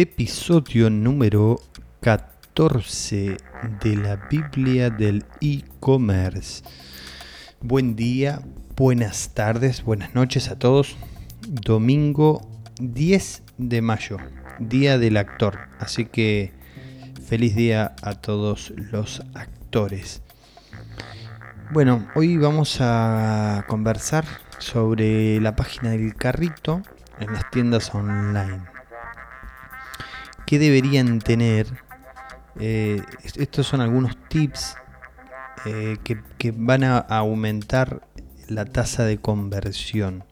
episodio número 14 de la Biblia del e-commerce. Buen día, buenas tardes, buenas noches a todos. Domingo 10 de mayo, día del actor. Así que feliz día a todos los actores. Bueno, hoy vamos a conversar sobre la página del carrito en las tiendas online. ¿Qué deberían tener? Eh, estos son algunos tips eh, que, van a aumentar la tasa de conversión.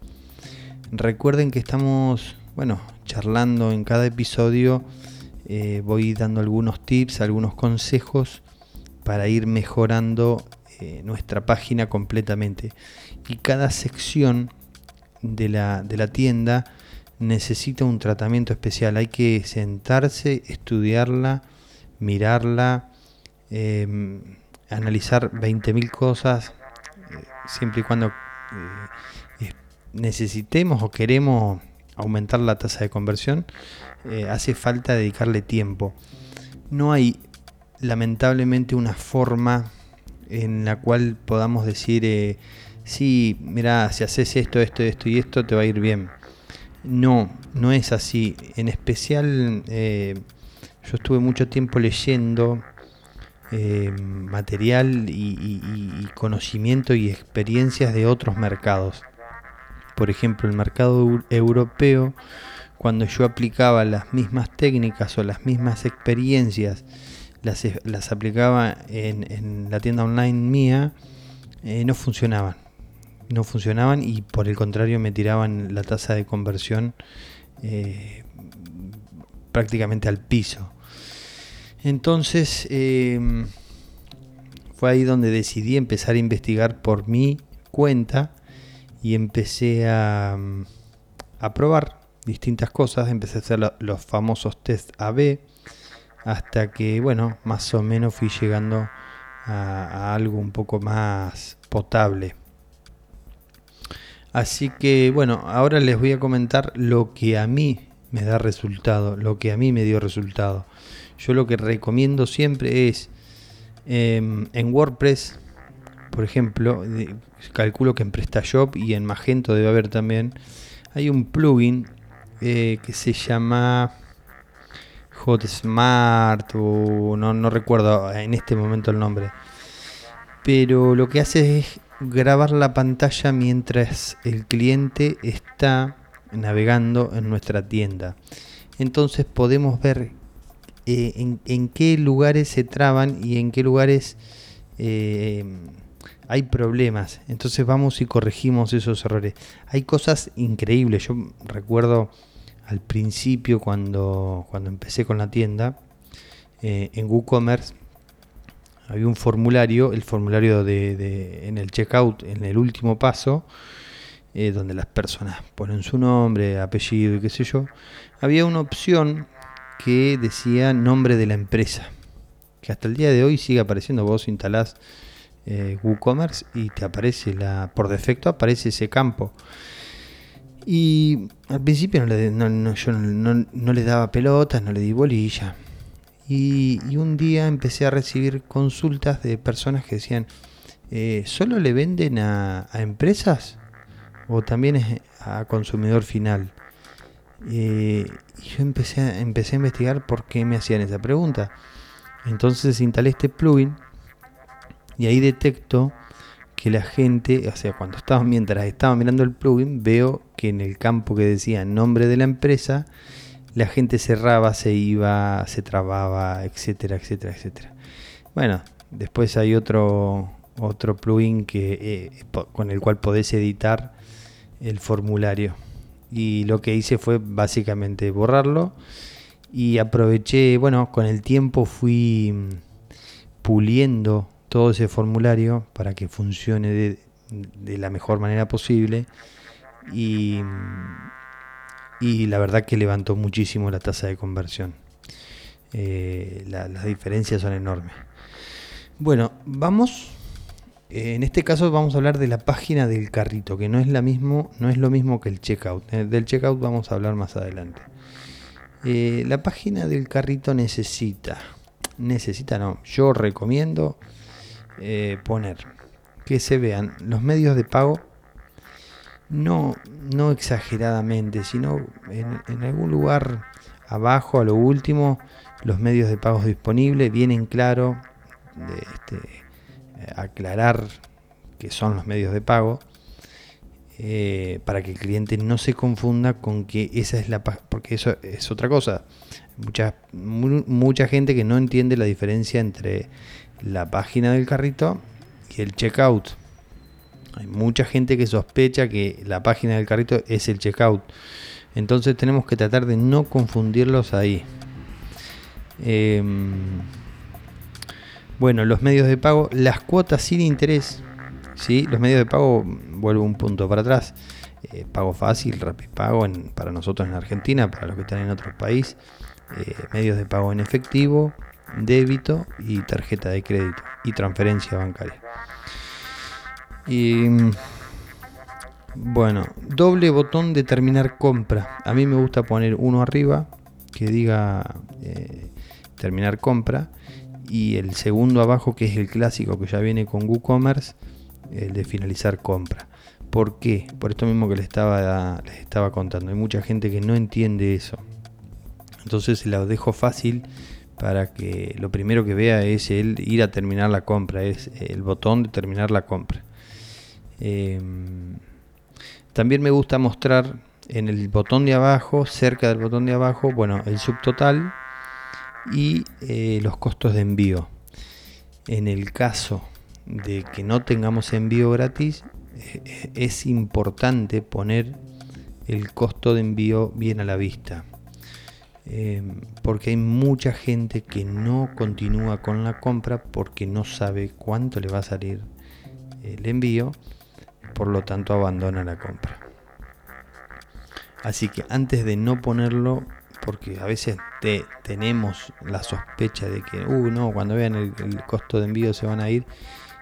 Recuerden que estamos, bueno, charlando en cada episodio. Eh, voy dando algunos tips, algunos consejos para ir mejorando nuestra página completamente. Y cada sección de la, de la tienda necesita un tratamiento especial. Hay que sentarse, estudiarla, mirarla, em, analizar 20.000 cosas, eh, siempre y cuando eh, necesitemos o queremos aumentar la tasa de conversión, eh, hace falta dedicarle tiempo. No hay lamentablemente una forma en la cual podamos decir, sí, mira, si haces esto, esto, esto y esto, te va a ir bien. No, no es así. En especial, eh, yo estuve mucho tiempo leyendo eh, material y, conocimiento y experiencias de otros mercados. Por ejemplo, el mercado europeo, cuando yo aplicaba las mismas técnicas o las mismas experiencias, las, aplicaba en, la tienda online mía, eh, no funcionaban no funcionaban y por el contrario me tiraban la tasa de conversión eh, prácticamente al piso. Entonces eh, fue ahí donde decidí empezar a investigar por mi cuenta y empecé a, a probar distintas cosas, empecé a hacer los famosos test AB hasta que, bueno, más o menos fui llegando a algo un poco más potable. Así que bueno, ahora les voy a comentar lo que a mí me da resultado, lo que a mí me dio resultado. Yo lo que recomiendo siempre es em, en WordPress, por ejemplo, calculo que en PrestaShop y en Magento debe haber también, hay un plugin eh, que se llama HotSmart o no, no recuerdo en este momento el nombre. Pero lo que hace es grabar la pantalla mientras el cliente está navegando en nuestra tienda. Entonces podemos ver eh, en, qué lugares se traban y en qué lugares eh, hay problemas. Entonces vamos y corregimos esos errores. Hay cosas increíbles. Yo recuerdo al principio cuando, cuando empecé con la tienda eh, en WooCommerce había un formulario, el formulario de, en el checkout, en el último paso, eh, donde las personas ponen su nombre, apellido y qué sé yo, había una opción que decía nombre de la empresa, que hasta el día de hoy sigue apareciendo, vos instalás eh, WooCommerce y te aparece la, por defecto aparece ese campo. Y al principio no le, no, yo no, no le daba pelotas, no le di bolilla y, un día empecé a recibir consultas de personas que decían, eh, ¿solo le venden a, empresas o también es a consumidor final? Eh, y yo empecé empecé a investigar por qué me hacían esa pregunta. Entonces instalé este plugin y ahí detecto que la gente, o sea, cuando estaba mientras estaba mirando el plugin, veo que en el campo que decía nombre de la empresa, la gente cerraba, se iba, se trababa, etcétera, etcétera, etcétera. Bueno, después hay otro, otro plugin que, eh, con el cual podés editar el formulario. Y lo que hice fue básicamente borrarlo y aproveché, bueno, con el tiempo fui mm, puliendo todo ese formulario para que funcione de, de la mejor manera posible y mm, y la verdad que levantó muchísimo la tasa de conversión. Eh, las diferencias son enormes. Bueno, vamos. Eh, en este caso vamos a hablar de la página del carrito, que no es la mismo, no es lo mismo que el checkout. Eh, del checkout vamos a hablar más adelante. La página del carrito necesita, necesita no, yo recomiendo poner que se vean los medios de pago, no, no exageradamente, sino en, algún lugar abajo, a lo último, los medios de pago disponibles, vienen claro, de este, aclarar que son los medios de pago eh, para que el cliente no se confunda con que esa es la porque eso es otra cosa. Mucha, mucha gente que no entiende la diferencia entre la página del carrito y el checkout. Hay mucha gente que sospecha que la página del carrito es el checkout. Entonces tenemos que tratar de no confundirlos ahí. Em, bueno, los medios de pago, las cuotas sin interés ¿sí? Los medios de pago, vuelvo un punto para atrás. Eh, pago fácil, Rapipago en, para nosotros en Argentina, para los que están en otro país. Eh, medios de pago en efectivo, débito y tarjeta de crédito y transferencia bancaria. Y bueno, doble botón de terminar compra. A mí me gusta poner uno arriba que diga eh, terminar compra y el segundo abajo que es el clásico que ya viene con WooCommerce el de finalizar compra. ¿Por qué? Por esto mismo que les estaba, les estaba contando. Hay mucha gente que no entiende eso. Entonces se lo dejo fácil para que lo primero que vea es el ir a terminar la compra, es el botón de terminar la compra. Em, también me gusta mostrar en el botón de abajo, cerca del botón de abajo, bueno, el subtotal y eh, los costos de envío. En el caso de que no tengamos envío gratis, eh, es importante poner el costo de envío bien a la vista. Eh, porque hay mucha gente que no continúa con la compra porque no sabe cuánto le va a salir el envío, por lo tanto abandona la compra. Así que antes de no ponerlo, porque a veces tenemos la sospecha de que, uh, no, cuando vean el costo de envío se van a ir,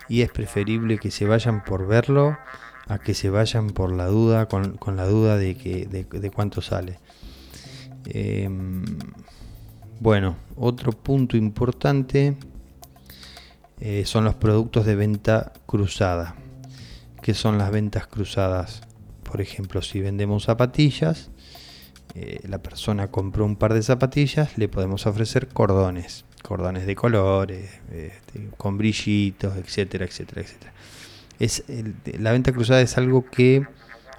y es preferible que se vayan por verlo a que se vayan por la duda, con, la duda de, que, de, cuánto sale. Em, bueno, otro punto importante eh, son los productos de venta cruzada. ¿Qué son las ventas cruzadas? Por ejemplo, si vendemos zapatillas, eh, la persona compró un par de zapatillas, le podemos ofrecer cordones cordones de colores, este, con brillitos, etcétera, etcétera, etcétera. Es la venta cruzada es algo que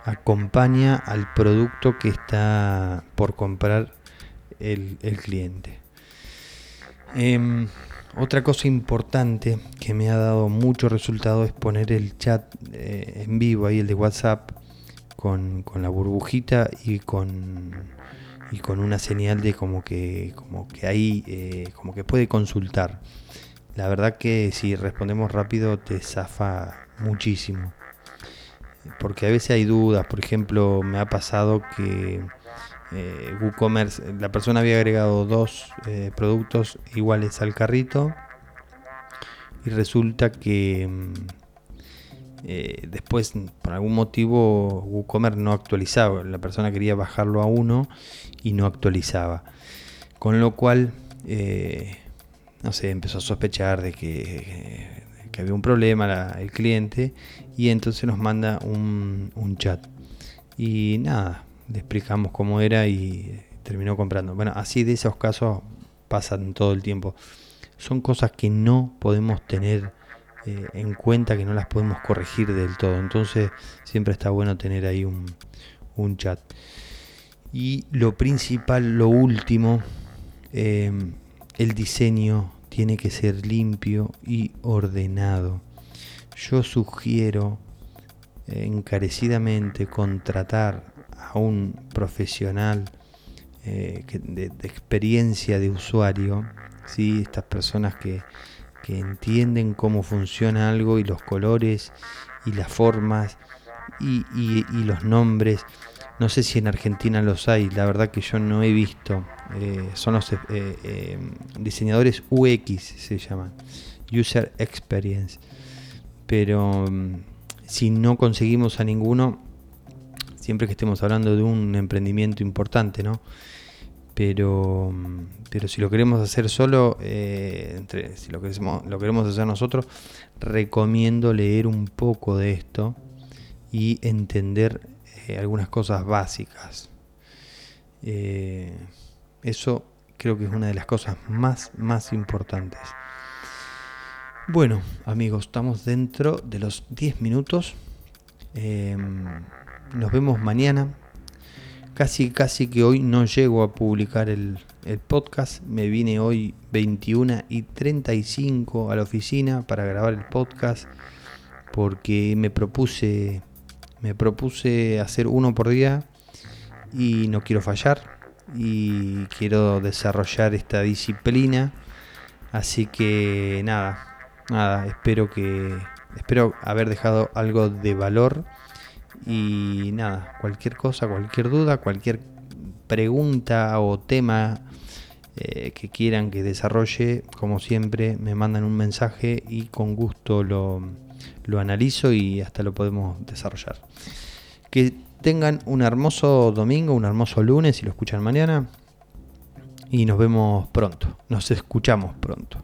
acompaña al producto que está por comprar el, cliente. Em, otra cosa importante que me ha dado mucho resultado es poner el chat eh, en vivo, ahí el de WhatsApp, con, con la burbujita y con y con una señal de como que, como que ahí, eh, como que puede consultar. La verdad que si respondemos rápido te zafa muchísimo. Porque a veces hay dudas, por ejemplo, me ha pasado que eh, WooCommerce, la persona había agregado dos eh, productos iguales al carrito y resulta que mm, eh, después, por algún motivo, WooCommerce no actualizaba. La persona quería bajarlo a uno y no actualizaba. Con lo cual, eh, no sé, empezó a sospechar de que, había un problema el cliente y entonces nos manda un, un chat. Y nada, le cómo era y terminó comprando. Bueno, así de esos casos pasan todo el tiempo. Son cosas que no podemos tener eh, en cuenta que no las podemos corregir del todo. Entonces siempre está bueno tener ahí un, chat. Y lo principal, lo último, em, el diseño tiene que ser limpio y ordenado. Yo sugiero eh, encarecidamente contratar a un profesional eh, de, experiencia de usuario, ¿sí? estas personas que, que entienden cómo funciona algo y los colores y las formas y, los nombres. No sé si en Argentina los hay, la verdad que yo no he visto. Eh, son los eh, diseñadores UX, se llaman, User Experience. Pero mm, si no conseguimos a ninguno, siempre que estemos hablando de un emprendimiento importante, ¿no? pero, pero si lo queremos hacer solo, eh, si lo queremos, lo queremos hacer nosotros, recomiendo leer un poco de esto y entender eh, algunas cosas básicas. Eh, eso creo que es una de las cosas más, más importantes. Bueno, amigos, estamos dentro de los 10 minutos. Nos vemos mañana Casi, casi que hoy no llego a publicar el, podcast. Me vine hoy 21 y 35 a la oficina para grabar el podcast porque me propuse me propuse hacer uno por día y no quiero fallar y quiero desarrollar esta disciplina así que nada nada espero que espero haber dejado algo de valor y nada, cualquier cosa, cualquier duda, cualquier pregunta o tema eh, que quieran que desarrolle, como siempre, me mandan un mensaje y con gusto lo, lo analizo y hasta lo podemos desarrollar. Que tengan un hermoso domingo, un hermoso lunes si lo escuchan mañana. Y nos vemos pronto, nos escuchamos pronto.